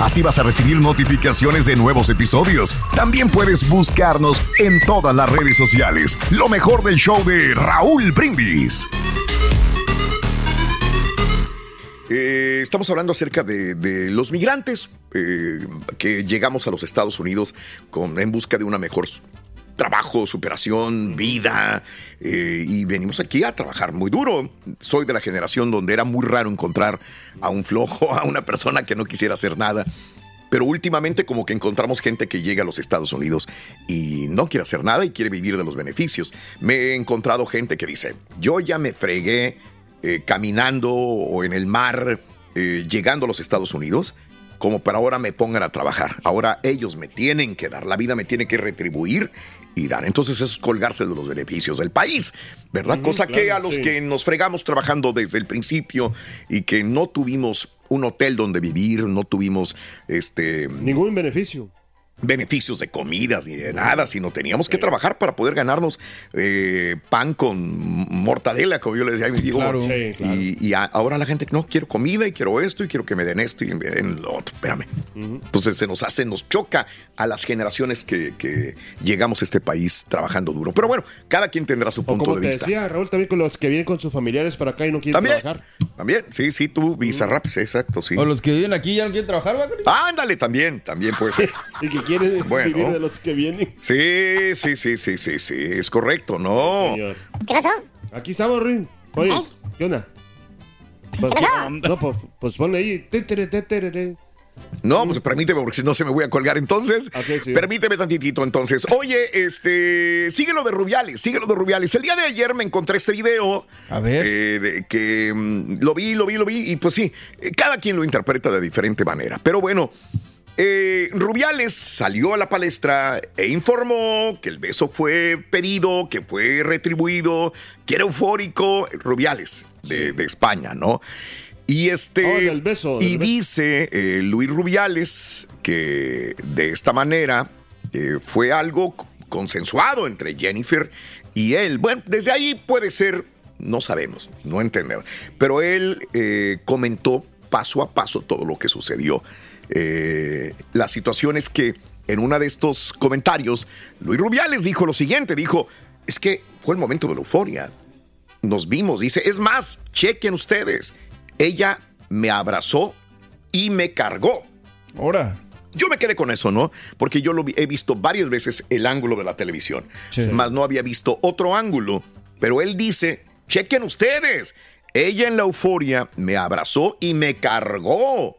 Así vas a recibir notificaciones de nuevos episodios. También puedes buscarnos en todas las redes sociales. Lo mejor del show de Raúl Brindis. Eh, estamos hablando acerca de, los migrantes eh, que llegamos a los Estados Unidos con, en busca de una mejor trabajo, superación, vida, eh, y venimos aquí a trabajar muy duro. Soy de la generación donde era muy raro encontrar a un flojo, a una persona que no quisiera hacer nada. Pero últimamente como que encontramos gente que llega a los Estados Unidos y no quiere hacer nada y quiere vivir de los beneficios. Me he encontrado gente que dice, yo ya me fregué eh, caminando o en el mar, eh, llegando a los Estados Unidos, como para ahora me pongan a trabajar. Ahora ellos me tienen que dar, la vida me tiene que retribuir y dar. Entonces es colgarse de los beneficios del país, ¿verdad? Cosa que a los sí. que nos fregamos trabajando desde el principio y que no tuvimos un hotel donde vivir, no tuvimos este ningún beneficio. Beneficios de comidas ni de nada, sino teníamos que trabajar para poder ganarnos eh, pan con mortadela, como yo le decía a mi hijo. Claro. Sí, claro. Y, y a- ahora la gente, no, quiero comida y quiero esto y quiero que me den esto y me den lo otro. Espérame. Entonces se nos hace, nos choca a las generaciones que, que llegamos a este país trabajando duro. Pero bueno, cada quien tendrá su O punto como de te vista. decía Raúl, también con los que vienen con sus familiares para acá y no quieren También, trabajar. también, sí, sí, tú, Visa Rap, sí, exacto, sí. O los que viven aquí ya no quieren trabajar. Cari? Ándale, también, también puede ser. y que quieren Bueno. vivir de los que vienen. Sí, sí, sí, sí, sí, sí, es correcto, no. ¿Qué pasó? Aquí estamos, Rin. Oye, ¿qué onda? Pues, no, pues, pues ponle ahí. No, pues permíteme, porque si no se me voy a colgar entonces. sí. Permíteme tantitito entonces. Oye, este, sigue lo de Rubiales, sigue lo de Rubiales. El día de ayer me encontré este video. A ver. eh, de que mm, lo vi, lo vi, lo vi, y pues sí, eh, cada quien lo interpreta de diferente manera. Pero bueno, eh, Rubiales salió a la palestra e informó que el beso fue pedido, que fue retribuido, que era eufórico. Rubiales, de, de España, ¿no? Y este. Oh, del beso, del y beso. dice eh, Luis Rubiales que de esta manera eh, fue algo consensuado entre Jennifer y él. Bueno, desde ahí puede ser, no sabemos, no entendemos. Pero él eh, comentó paso a paso todo lo que sucedió. Eh, la situación es que en uno de estos comentarios, Luis Rubiales dijo lo siguiente, dijo, es que fue el momento de la euforia. Nos vimos, dice, es más, chequen ustedes, ella me abrazó y me cargó. Ahora. Yo me quedé con eso, ¿no? Porque yo lo he visto varias veces el ángulo de la televisión, Sí. más no había visto otro ángulo. Pero él dice, chequen ustedes, ella en la euforia me abrazó y me cargó.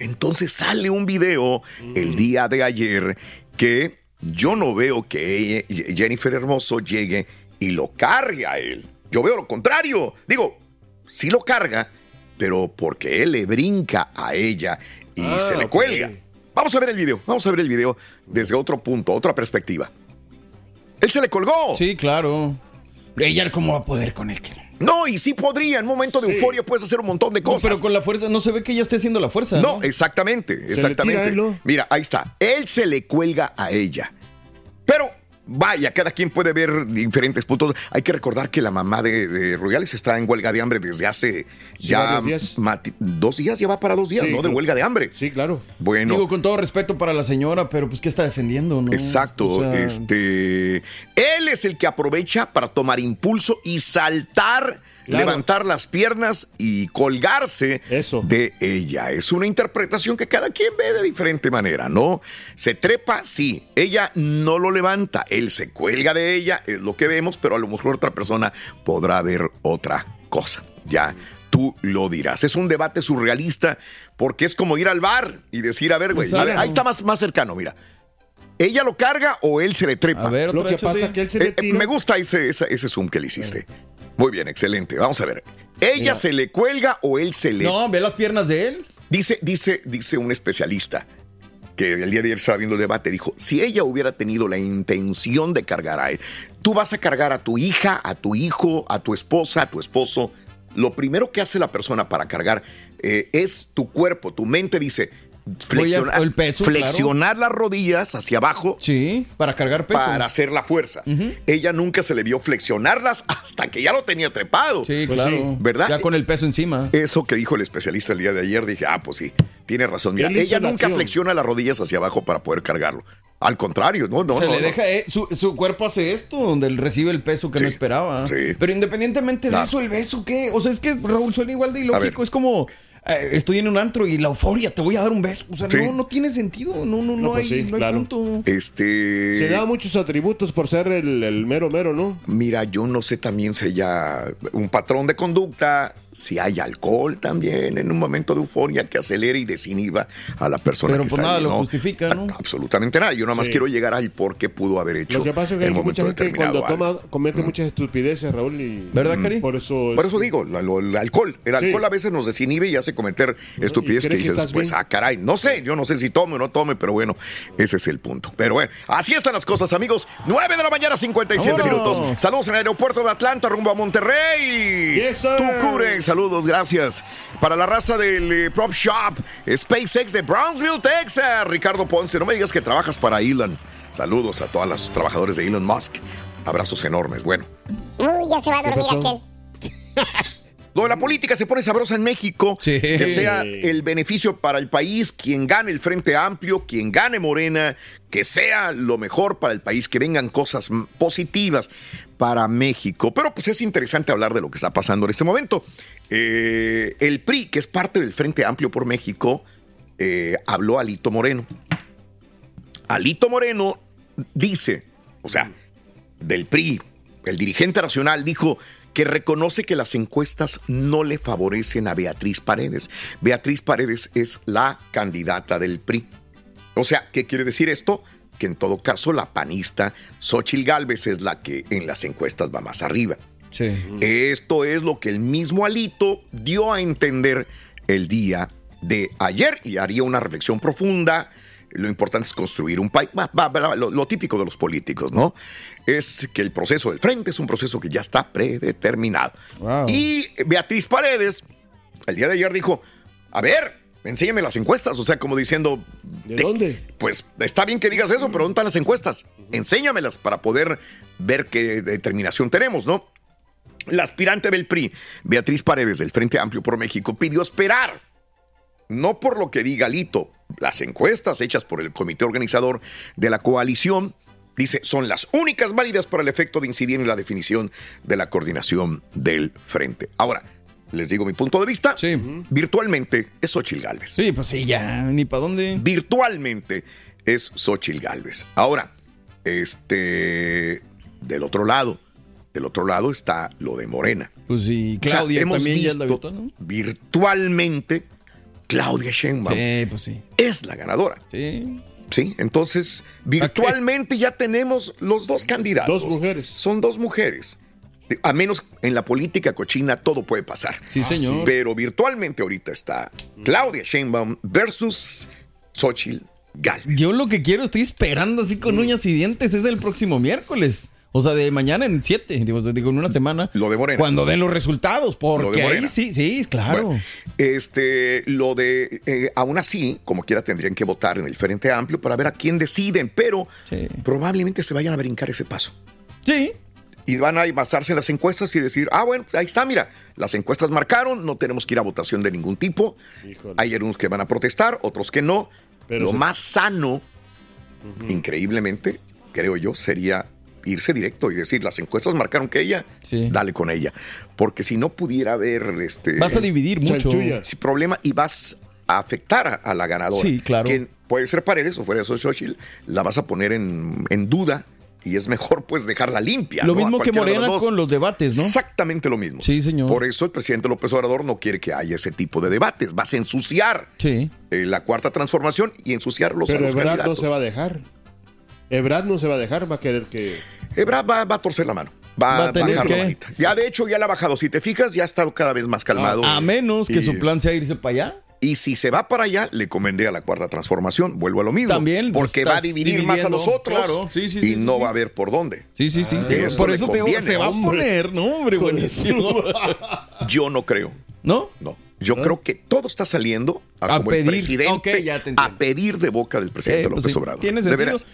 Entonces sale un video el día de ayer que yo no veo que Jennifer Hermoso llegue y lo cargue a él. Yo veo lo contrario. Digo, sí lo carga, pero porque él le brinca a ella y Ah, se le cuelga. Vamos a ver el video, vamos a ver el video desde otro punto, otra perspectiva. Él se le colgó. Sí, claro. Ella, ¿cómo va a poder con él? No, y sí podría, en un momento de Sí. euforia puedes hacer un montón de No, cosas. pero con la fuerza, no se ve que ella esté haciendo la fuerza. No, exactamente, le exactamente. ¿no? Mira, ahí está. Él se le cuelga a ella. Pero vaya, cada quien puede ver diferentes puntos. Hay que recordar que la mamá de, de Rubiales está en huelga de hambre desde hace Sí, ya días. dos días, ya va para dos días, Sí, ¿no? De huelga de hambre. Sí, claro. Bueno. Digo, con todo respeto para la señora, pero pues, ¿qué está defendiendo, no? Exacto, O sea, este, él es el que aprovecha para tomar impulso y saltar, Claro. levantar las piernas y colgarse Eso. de ella. Es una interpretación que cada quien ve de diferente manera, ¿no? Se trepa, sí, ella no lo levanta, él se cuelga de ella, es lo que vemos, pero a lo mejor otra persona podrá ver otra cosa. Ya. Tú lo dirás. Es un debate surrealista porque es como ir al bar y decir, a ver, güey, ahí está más, más cercano, mira. ¿Ella lo carga o él se le trepa? A ver, Lo que hecho, pasa sí. es que él se le eh, tira. me gusta ese, ese, ese zoom que le hiciste. Muy bien, excelente. Vamos a ver. ¿Ella Mira. se le cuelga o él se le... No, ve las piernas de él. Dice, dice, dice un especialista que el día de ayer estaba viendo el debate, dijo, si ella hubiera tenido la intención de cargar a él, tú vas a cargar a tu hija, a tu hijo, a tu esposa, a tu esposo, lo primero que hace la persona para cargar eh, es tu cuerpo, tu mente dice, flexionar, el peso, flexionar las rodillas hacia abajo Sí, para cargar peso. para hacer la fuerza. Ella nunca se le vio flexionarlas hasta que ya lo tenía trepado. Sí, Pues claro. sí. ¿Verdad? Ya con el peso encima. Eso que dijo el especialista el día de ayer, dije, ah, pues sí, tiene razón. Mira, ella la nunca acción. flexiona las rodillas hacia abajo para poder cargarlo. Al contrario, no, no, se no, le no. deja, eh, su, su cuerpo hace esto, donde él recibe el peso que Sí, no esperaba. sí. Pero independientemente de Claro. eso, el beso, ¿qué? O sea, es que Raúl suena igual de ilógico. Es como, eh, estoy en un antro y la euforia, te voy a dar un beso. O sea, Sí. no, no tiene sentido. No, no, no, No, pues hay, sí, no hay punto. Este. Se da muchos atributos por ser el, el mero mero, ¿no? Mira, yo no sé también si haya un patrón de conducta, si hay alcohol también en un momento de euforia que acelere y desinhiba a la persona Pero que pues está nada ahí, lo ¿no? justifica, ¿no? Absolutamente nada. Yo nada más Sí. quiero llegar al por qué pudo haber hecho Lo que pasa es que hay mucha cuando toma, comete muchas estupideces, Raúl, y ¿Verdad, Cari? por eso... Por eso digo, la- lo- el alcohol. El Sí. alcohol a veces nos desinhibe y hace cometer estupidez y que que dices, estás pues, bien. ah, caray, no sé, yo no sé si tome o no tome, pero bueno, ese es el punto. Pero bueno, así están las cosas, amigos. 9 de la mañana, 57 ¡Vámonos! minutos. Saludos en el aeropuerto de Atlanta, rumbo a Monterrey. Yes, sir. Tucure, saludos, gracias. Para la raza del eh, Prop Shop, SpaceX de Brownsville, Texas. Ricardo Ponce, no me digas que trabajas para Elon. Saludos a todos los trabajadores de Elon Musk. Abrazos enormes. Bueno. Uy, ya se va a dormir aquel. Lo de la política se pone sabrosa en México. Sí. Que sea el beneficio para el país, quien gane el Frente Amplio, quien gane Morena, que sea lo mejor para el país, que vengan cosas mm, positivas para México. Pero pues es interesante hablar de lo que está pasando en este momento. Eh, el PRI, que es parte del Frente Amplio por México, eh, habló a Alito Moreno. Alito Moreno dice, o sea, del PRI, el dirigente nacional dijo que reconoce que las encuestas no le favorecen a Beatriz Paredes. Beatriz Paredes es la candidata del PRI. O sea, ¿qué quiere decir esto? Que en todo caso la panista Xochil Gálvez es la que en las encuestas va más arriba. Sí. Esto es lo que el mismo Alito dio a entender el día de ayer y haría una reflexión profunda. Lo importante es construir un país, lo, lo típico de los políticos, ¿no? Es que el proceso del frente es un proceso que ya está predeterminado. Wow. Y Beatriz Paredes, el día de ayer dijo, a ver, enséñame las encuestas, o sea, como diciendo... ¿De "Te- dónde? Pues está bien que digas eso, pero ¿dónde están las encuestas? Enséñamelas para poder ver qué determinación tenemos, ¿no? La aspirante del PRI, Beatriz Paredes, del Frente Amplio por México, pidió esperar. No por lo que diga Lito, las encuestas hechas por el comité organizador de la coalición, dice, son las únicas válidas para el efecto de incidir en la definición de la coordinación del frente. Ahora, les digo mi punto de vista. Sí. Virtualmente es Xochil Gálvez. Sí, pues sí, ya, ni para dónde. Virtualmente es Xochil Gálvez. Ahora, este, del otro lado, del otro lado está lo de Morena. Pues sí, O sea, Claudia hemos también ya virtualmente Claudia Sheinbaum Sí, pues sí. es la ganadora. Sí. Sí, entonces virtualmente ya tenemos los dos candidatos. Dos mujeres. Son dos mujeres. A menos en la política cochina todo puede pasar. Sí, señor. Pero virtualmente ahorita está Claudia Sheinbaum versus Xochitl Galvez. Yo lo que quiero, estoy esperando así con uñas y dientes, es el próximo miércoles. O sea, de mañana en siete, digo, digo, en una semana. Lo de Morena. Cuando den los resultados, porque Lo ahí sí, sí, claro. Bueno, este, lo de, eh, aún así, como quiera, tendrían que votar en el Frente Amplio para ver a quién deciden, pero Sí. probablemente se vayan a brincar ese paso. Sí. Y van a basarse en las encuestas y decir, ah, bueno, ahí está, mira, las encuestas marcaron, no tenemos que ir a votación de ningún tipo. Híjole. Hay algunos que van a protestar, otros que no. Pero lo se- más sano, increíblemente, creo yo, sería irse directo y decir, las encuestas marcaron que ella, Sí. dale con ella. Porque si no pudiera haber este Vas a dividir mucho. Sí, problema y vas a afectar a, a la ganadora. Sí, claro. Que puede ser Paredes o fuera eso Xochitl, la vas a poner en, en duda y es mejor pues dejarla limpia. Lo ¿no? A mismo que de Morena con los debates, ¿no? Exactamente lo mismo. Sí, señor. Por eso el presidente López Obrador no quiere que haya ese tipo de debates. Vas a ensuciar Sí. eh, la cuarta transformación y ensuciarlos a Pero los Ebrard no candidatos. se va a dejar. Ebrard no se va a dejar, va a querer que. Ebrard va, va a torcer la mano. Va, Va a tener bajar la que- manita. Ya de hecho ya la ha bajado. Si te fijas, ya ha estado cada vez más calmado. A menos que Y- su plan sea irse para allá. Y si se va para allá, le convendría la cuarta transformación. Vuelvo a lo mismo. También, pues, Porque va a dividir más a dividiendo, nosotros. claro. Sí, sí, y sí, no va a haber por dónde. Sí, sí, sí. eso Por eso te digo, se va a poner, ¿no, hombre? Buenísimo. Yo no creo. ¿No? No. Yo creo que todo está saliendo a, A como pedir. el presidente ya te a pedir de boca del presidente Eh, pues López sí, Obrador. tiene De sentido. veras.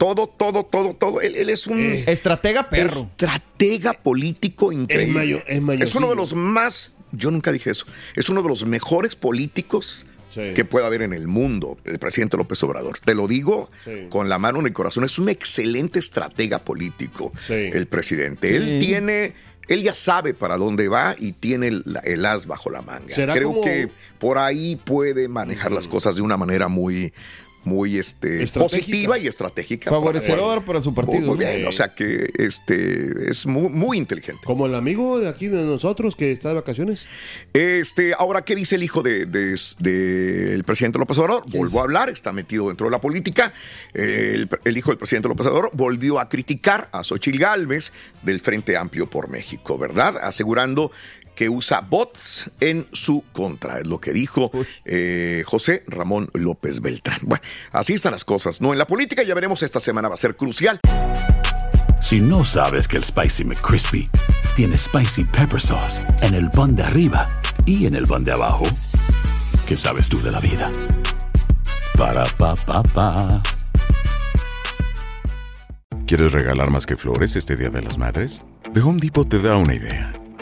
Todo, todo, todo, todo. Él, él es un Estratega perro. estratega político increíble. mayo- es mayosillo. es uno de los más, yo nunca dije eso, es uno de los mejores políticos Sí. que pueda haber en el mundo, el presidente López Obrador. Te lo digo Sí. con la mano en el corazón, es un excelente estratega político, Sí. el presidente. Él tiene, él ya sabe para dónde va y tiene el, el as bajo la manga. ¿Será Creo como- que por ahí puede manejar las cosas de una manera muy muy este, positiva y estratégica. Favorecedor para su partido. Muy, muy bien, Sí. o sea que este es muy, muy inteligente. Como el amigo de aquí de nosotros que está de vacaciones. Este, ahora, ¿qué dice el hijo del de, de- el presidente López Obrador? Volvió a hablar, está metido dentro de la política. El, el hijo del presidente López Obrador volvió a criticar a Xochitl Gálvez del Frente Amplio por México, ¿verdad? Asegurando que usa bots en su contra, es lo que dijo eh, José Ramón López Beltrán. Bueno, así están las cosas, ¿no? En la política ya veremos, esta semana va a ser crucial. Si no sabes que el Spicy McCrispy tiene Spicy Pepper Sauce en el pan de arriba y en el pan de abajo, ¿qué sabes tú de la vida? Para, pa, pa, pa. ¿Quieres regalar más que flores este Día de las Madres? The Home Depot te da una idea.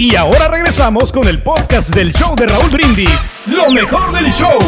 Y ahora regresamos con el podcast del show de Raúl Brindis. Lo mejor del show.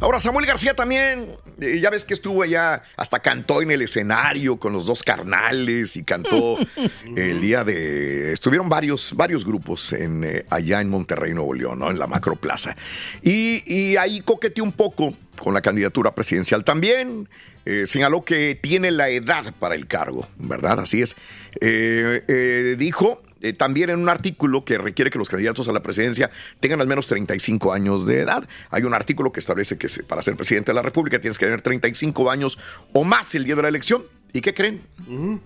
Ahora, Samuel García también, eh, ya ves que estuvo allá, hasta cantó en el escenario con los dos carnales y cantó el día de... Estuvieron varios, varios grupos en, eh, allá en Monterrey, Nuevo León, ¿no? en la Macro Plaza. Y, y ahí coqueteó un poco con la candidatura presidencial también. Eh, señaló que tiene la edad para el cargo, ¿verdad? Así es. Eh, dijo eh, también en un artículo que requiere que los candidatos a la presidencia tengan al menos 35 años de edad. Hay un artículo que establece que para ser presidente de la República tienes que tener 35 años o más el día de la elección ¿Y qué creen?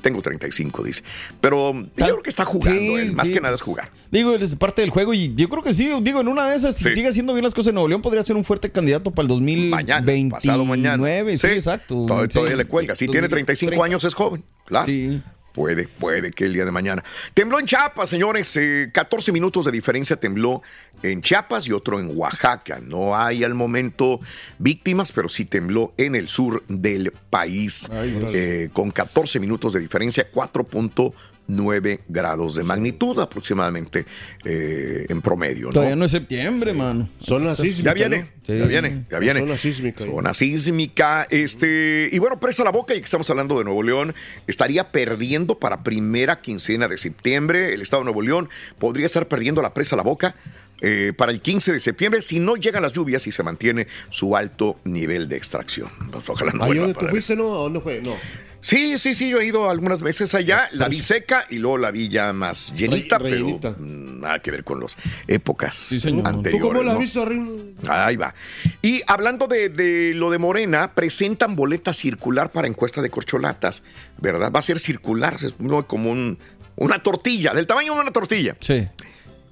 Tengo 35, dice. Pero yo creo que está jugando, Sí, él, más sí, que nada es jugar. Digo, es parte del juego y yo creo que sí, digo, en una de esas, si Sí. sigue haciendo bien las cosas en Nuevo León, podría ser un fuerte candidato para el 2029. Pasado mañana. Sí, exacto. Todavía, Sí. todavía le cuelga. Si tiene 35 años es joven. Claro. Puede, puede que el día de mañana. Tembló en Chiapas, señores. eh, 14 minutos de diferencia tembló en Chiapas y otro en Oaxaca. No hay al momento víctimas, pero sí tembló en el sur del país. eh, con 14 minutos de diferencia, 4.9 grados de magnitud aproximadamente eh, en promedio. ¿no? Todavía no es septiembre, mano. Zona sísmica, Ya viene, ¿no? ya viene, ya viene. Zona sísmica. Zona sísmica, este, y bueno, presa la boca, y que estamos hablando de Nuevo León, estaría perdiendo para primera quincena de septiembre. El estado de Nuevo León podría estar perdiendo la presa la boca. Eh, para el 15 de septiembre, si no llegan las lluvias y se mantiene su alto nivel de extracción. Pues, ojalá no Ahí tú fuiste, ¿no? ¿A dónde fue? No. Sí, sí, sí, yo he ido algunas veces allá, la vi seca y luego la vi ya más llenita, Re- pero mm, nada que ver con las épocas. ¿Tú anteriores. ¿Tú cómo la has ¿no? visto? Ahí va. Y hablando de, de lo de Morena, presentan boleta circular para encuesta de corcholatas, ¿verdad? Va a ser circular, es ¿no? como un- una tortilla, del tamaño de una tortilla. Sí.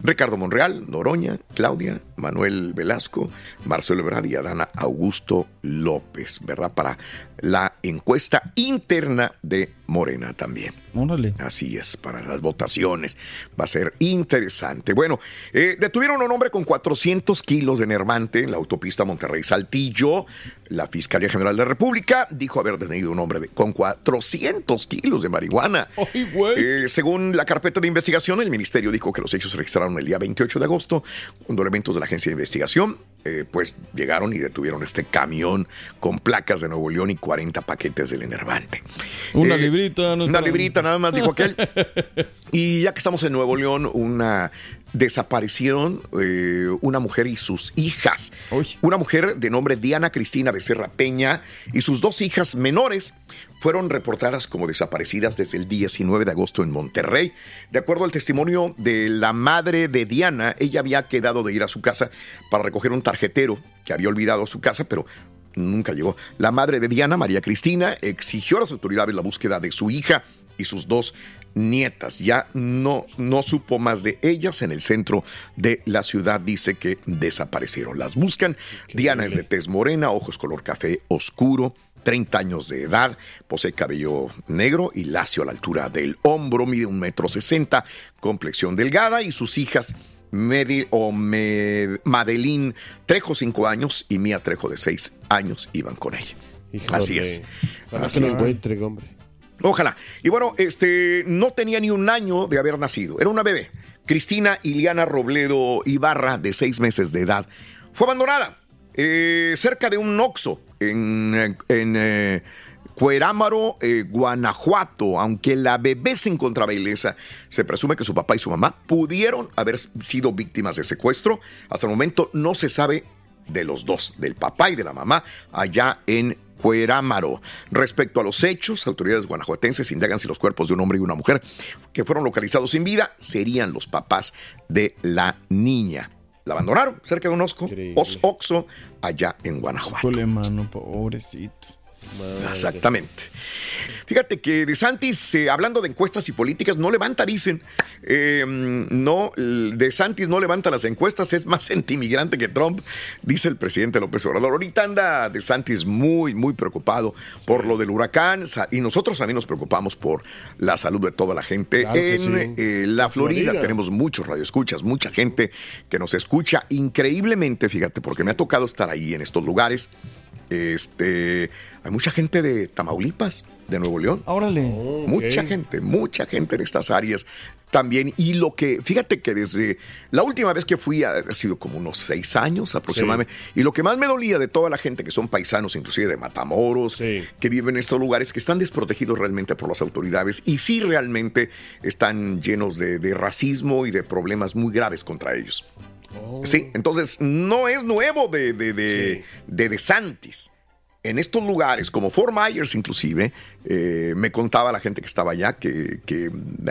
Ricardo Monreal, Noroña, Claudia, Manuel Velasco, Marcelo Ebrard y Adana Augusto López, ¿verdad? Para la encuesta interna de Morena también. Órale. Así es, para las votaciones. Va a ser interesante. Bueno, eh, detuvieron a un hombre con 400 kilos de nervante en la autopista Monterrey-Saltillo. La Fiscalía General de la República dijo haber detenido a un hombre de- con 400 kilos de marihuana. Ay. Eh, según la carpeta de investigación, el ministerio dijo que los hechos se registraron el día 28 de agosto, cuando elementos de la agencia de investigación eh, pues llegaron y detuvieron este camión con placas de Nuevo León y 40 paquetes del enervante. Una Eh, librita. no Una librita nada más, dijo aquel. Y ya que estamos en Nuevo León, una desaparecieron eh, una mujer y sus hijas. Una mujer de nombre Diana Cristina Becerra Peña y sus dos hijas menores fueron reportadas como desaparecidas desde el 19 de agosto en Monterrey. De acuerdo al testimonio de la madre de Diana, ella había quedado de ir a su casa para recoger un tarjetero que había olvidado su casa, pero nunca llegó. La madre de Diana, María Cristina, exigió a las autoridades la búsqueda de su hija y sus dos nietas. Ya no, no supo más de ellas en el centro de la ciudad. Dice que desaparecieron. Las buscan. Diana es de tez morena, ojos color café oscuro. 30 años de edad, posee cabello negro y lacio a la altura del hombro, mide un metro sesenta, complexión delgada y sus hijas Medi o Me- Madeline Trejo, 5 años, y Mía Trejo, de 6 años, iban con ella. Así es. Ojalá Así que es. lo encuentre, hombre. Ojalá. Y bueno, este no tenía ni un año de haber nacido. Era una bebé. Cristina Iliana Robledo Ibarra, de seis meses de edad, fue abandonada eh, cerca de un Oxo en, en eh, Cuerámaro, eh, Guanajuato. Aunque la bebé se encontraba ilesa, se presume que su papá y su mamá pudieron haber sido víctimas de secuestro. Hasta el momento no se sabe de los dos, del papá y de la mamá, allá en Cuerámaro. Respecto a los hechos, autoridades guanajuatenses indagan si los cuerpos de un hombre y una mujer que fueron localizados sin vida serían los papás de la niña. La abandonaron cerca de un osco, os- Oxo allá en Guanajuato. Mano, pobrecito. Exactamente. Fíjate que De Santis, eh, hablando de encuestas y políticas, no levanta, dicen. Eh, no, De Santis no levanta las encuestas, es más antimigrante que Trump, dice el presidente López Obrador. Ahorita anda De Santis muy, muy preocupado por lo del huracán y nosotros también nos preocupamos por la salud de toda la gente. Claro en sí. eh, la Florida, Florida. tenemos muchos radioescuchas, mucha gente que nos escucha increíblemente, fíjate, porque me ha tocado estar ahí en estos lugares. Este, hay mucha gente de Tamaulipas, de Nuevo León. Órale. Mucha gente, mucha gente en estas áreas también. Y lo que, fíjate que desde la última vez que fui, ha sido como unos seis años aproximadamente. Y lo que más me dolía de toda la gente que son paisanos, inclusive de Matamoros, que viven en estos lugares, que están desprotegidos realmente por las autoridades y sí realmente están llenos de, de racismo y de problemas muy graves contra ellos. Sí, entonces no es nuevo de, de, de, de DeSantis. En estos lugares, como Fort Myers inclusive, eh, me contaba la gente que estaba allá que, que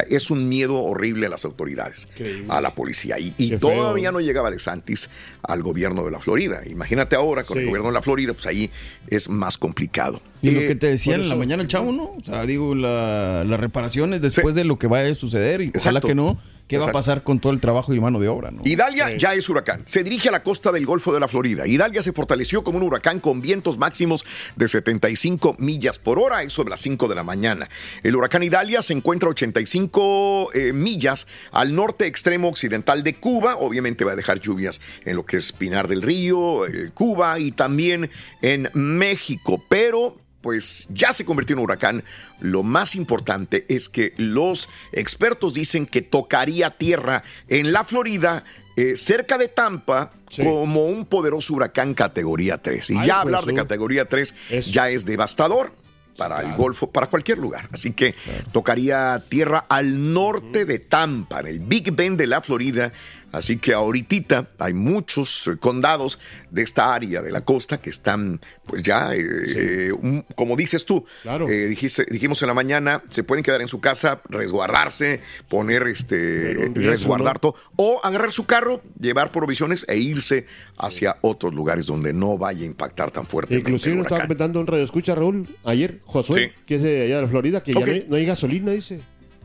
es un miedo horrible a las autoridades, Increíble. a la policía. Y, todavía no llegaba DeSantis al gobierno de la Florida. Imagínate ahora con el gobierno de la Florida, pues ahí es más complicado. Y lo Eh, que te decía por en la mañana el chavo, ¿no? O sea, digo, la- las reparaciones después de lo que vaya a suceder y ojalá Exacto. que no, ¿qué va a pasar con todo el trabajo y mano de obra, no? Idalia ya es huracán. Se dirige a la costa del Golfo de la Florida. Idalia se fortaleció como un huracán con vientos máximos de 75 millas por hora, eso de las 5 de la mañana. El huracán Idalia se encuentra a 85 eh, millas al norte extremo occidental de Cuba. Obviamente va a dejar lluvias en lo que es Pinar del Río, eh, Cuba y también en México. Pero pues ya se convirtió en un huracán. Lo más importante es que los expertos dicen que tocaría tierra en la Florida, eh, cerca de Tampa, como un poderoso huracán categoría 3. Y Ay, ya hablar de Jesús. categoría 3 ya es devastador para el Golfo, para cualquier lugar. Así que tocaría tierra al norte de Tampa, en el Big Bend de la Florida. Así que ahorita hay muchos eh, condados de esta área de la costa que están, pues ya, eh, eh, un- como dices tú, eh, dijiste- dijimos en la mañana, se pueden quedar en su casa, resguardarse, poner este, riesgo, resguardar todo, o agarrar su carro, llevar provisiones e irse hacia otros lugares donde no vaya a impactar tan fuerte. Inclusive nos estaba comentando en Radio Escucha, Raúl, ayer, Josué, Sí. que es de allá de Florida, que ya no hay, no hay gasolina, dice.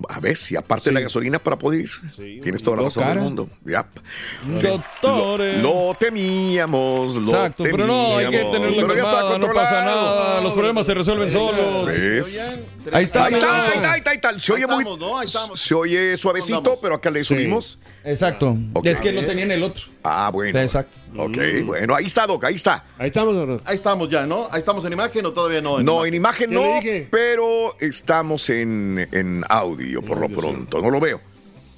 A ver, si aparte de la gasolina para poder ir. Tienes toda la razón cara. del mundo. Ya. Doctores. Lo, lo temíamos. Lo Exacto, pero no, hay que tenerlo Pero ya está calmado, no pasa nada, los problemas se resuelven solos. ¿Ves? Ahí está, Ahí está, ahí está, ahí está, ahí está. Se Ahí oye muy. ¿no? Se oye suavecito, Andamos. pero acá le Sí. subimos. Exacto. Ok. Es que no tenían el otro. Ah, bueno. Exacto. Ok, bueno, ahí está, Doc, ahí está. Ahí estamos, don- Ahí estamos ya, ¿no? Ahí estamos en imagen o todavía no. No, en imagen ¿Qué no, pero estamos en, en audio por lo pronto. No lo veo.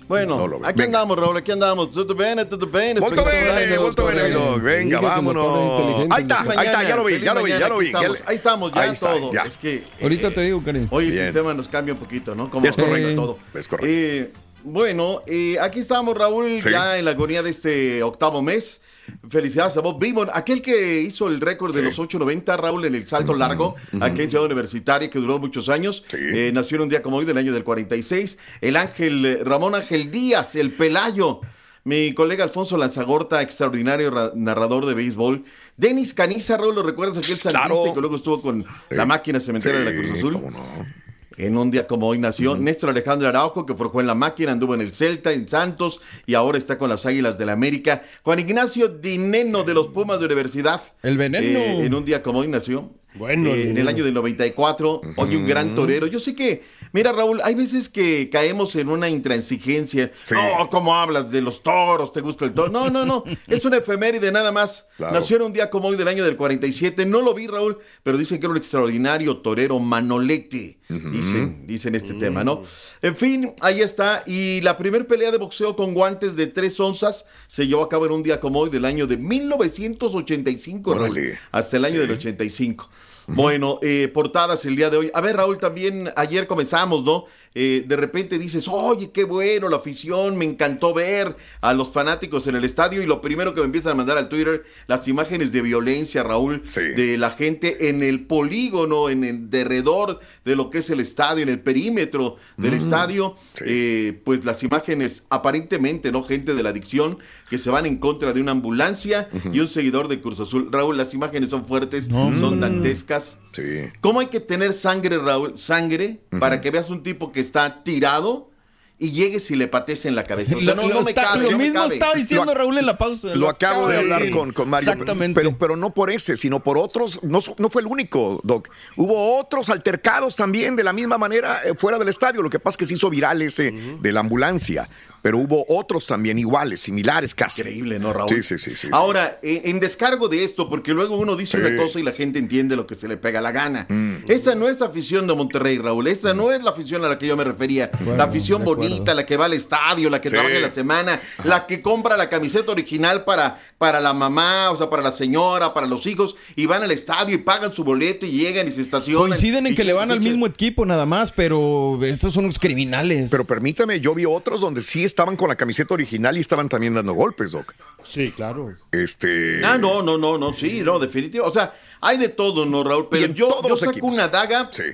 Bueno, No lo veo. aquí Venga. andamos, Raúl, aquí andamos. Tutto bene, tutto bene. Molto bene, molto bene, Doc. Venga, vámonos. Ahí está, ahí está, ya lo vi, ya lo vi, ya lo vi. Ahí estamos, ya Ahí está, todo. ya. Es que Ahorita eh, te digo, Karim. Hoy el sistema nos cambia un poquito, ¿no? Como Es correcto. todo. Es correcto. Bueno, eh, aquí estamos, Raúl, Sí. ya en la agonía de este octavo mes. Felicidades a Bob Beamon, aquel que hizo el récord de Sí. los 8.90, Raúl, en el salto largo, aquí en Ciudad Universitaria, que duró muchos años. Sí. Eh, nació en un día como hoy, del año del 46. El Ángel, eh, Ramón Ángel Díaz, el Pelayo. Mi colega Alfonso Lanzagorta, extraordinario ra- narrador de béisbol. Denis Caniza, Raúl, ¿lo recuerdas? Aquel Claro. que luego estuvo con la máquina cementera de la Cruz Azul. cómo no. En un día como hoy nació Néstor Alejandro Araujo, que forjó en la máquina, anduvo en el Celta, en Santos, y ahora está con las Águilas del la América. Juan Ignacio Dineno de los Pumas de Universidad. El veneno. Eh, en un día como hoy nació. Bueno, Eh, en el año del 94. Hoy un gran torero. Yo sé que, mira Raúl, hay veces que caemos en una intransigencia. Sí. No, ¿cómo hablas de los toros? ¿Te gusta el toro? No, no, no. es una efeméride nada más. Claro. Nació en un día como hoy del año del 47. No lo vi, Raúl, pero dicen que era un extraordinario torero Manolete. Dicen, dicen este tema, ¿no? En fin, ahí está. Y la primer pelea de boxeo con guantes de tres onzas se llevó a cabo en un día como hoy del año de 1985, Raúl, hasta el año del 85. Bueno, eh, portadas el día de hoy. A ver, Raúl, también ayer comenzamos, ¿no? Eh, de repente dices, oye, qué bueno, la afición, me encantó ver a los fanáticos en el estadio y lo primero que me empiezan a mandar al Twitter, las imágenes de violencia, Raúl, Sí. de la gente en el polígono, en el derredor de lo que es el estadio, en el perímetro del estadio, sí. eh, pues las imágenes aparentemente, ¿no? Gente de la adicción que se van en contra de una ambulancia y un seguidor de Cruz Azul. Raúl, las imágenes son fuertes, son dantescas. Sí. ¿Cómo hay que tener sangre, Raúl? Sangre para que veas un tipo que está tirado y llegues y le pates en la cabeza. O sea, Lo- no, lo no me está- cabe, lo no me mismo cabe. estaba diciendo Lo- Raúl en la pausa. Lo acabo de hablar con, con Mario. Exactamente. Pero, pero no por ese, sino por otros. No, no fue el único, Doc. Hubo otros altercados también de la misma manera eh, fuera del estadio. Lo que pasa es que se hizo viral ese de la ambulancia. Pero hubo otros también iguales, similares casi. Increíble, ¿no, Raúl? Sí, sí, sí. sí, sí. Ahora, en, en descargo de esto, porque luego uno dice Sí. una cosa y la gente entiende lo que se le pega la gana. Mm. Esa no es afición de Monterrey, Raúl. Esa no es la afición a la que yo me refería. la afición bonita, la que va al estadio, la que Sí. trabaja en la semana, la que compra la camiseta original para, para la mamá, o sea, para la señora, para los hijos, y van al estadio y pagan su boleto y llegan y se estacionan. Coinciden en que le van al mismo equipo nada más, pero estos son unos criminales. Pero permítame, yo vi otros donde sí estaban con la camiseta original y estaban también dando golpes, Doc. Sí, claro. Este. Ah, no, no, no, no, sí, no, definitivo. O sea, hay de todo, ¿no, Raúl? Pero yo, yo saco equipos. una daga Sí.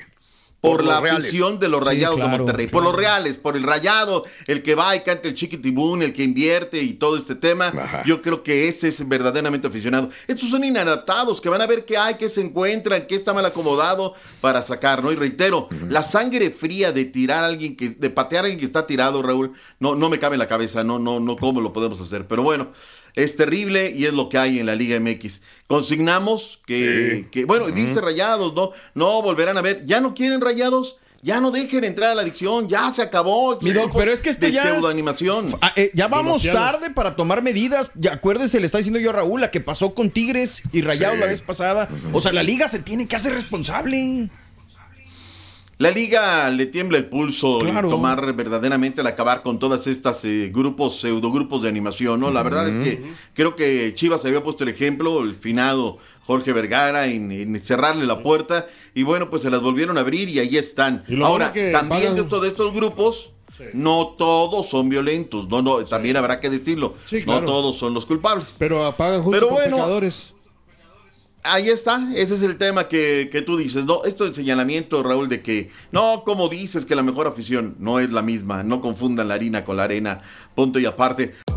Por, Por la afición de los Sí, rayados claro, de Monterrey, por los reales, por el rayado, el que va y canta el chiquitibún, el que invierte y todo este tema. Yo creo que ese es verdaderamente aficionado. Estos son inadaptados, que van a ver qué hay, qué se encuentran, qué está mal acomodado para sacar, ¿no? Y reitero, la sangre fría de tirar a alguien que, de patear a alguien que está tirado, Raúl, no, no me cabe en la cabeza, no, no, no, cómo lo podemos hacer. Pero bueno, es terrible y es lo que hay en la Liga MX. Consignamos que, Sí. que bueno, Ujú. dice Rayados, ¿no? No volverán a ver. ¿Ya no quieren Rayados? Ya no dejen entrar a la adicción, ya se acabó. Mi doc, pero es que esto de ya es- pseudoanimación. Ah, eh, ya vamos Demasiado. tarde para tomar medidas. Ya acuérdese, le está diciendo yo a Raúl, la que pasó con Tigres y Rayados Sí. la vez pasada. O sea, la liga se tiene que hacer responsable. La liga le tiembla el pulso Claro. tomar verdaderamente al acabar con todas estas eh, grupos, pseudogrupos de animación, ¿no? La verdad es que creo que Chivas había puesto el ejemplo, el finado Jorge Vergara, en, en cerrarle la puerta, y bueno, pues se las volvieron a abrir y ahí están. Y Ahora, bueno también pagan- dentro de estos grupos, no todos son violentos, no, no, también habrá que decirlo, Sí, no todos son los culpables. Pero apagan justo Pero bueno, pecadores. Ahí está, ese es el tema que, que tú dices, ¿no? Esto del señalamiento, Raúl, de que, no, como dices que la mejor afición no es la misma, no confundan la harina con la arena, punto y aparte.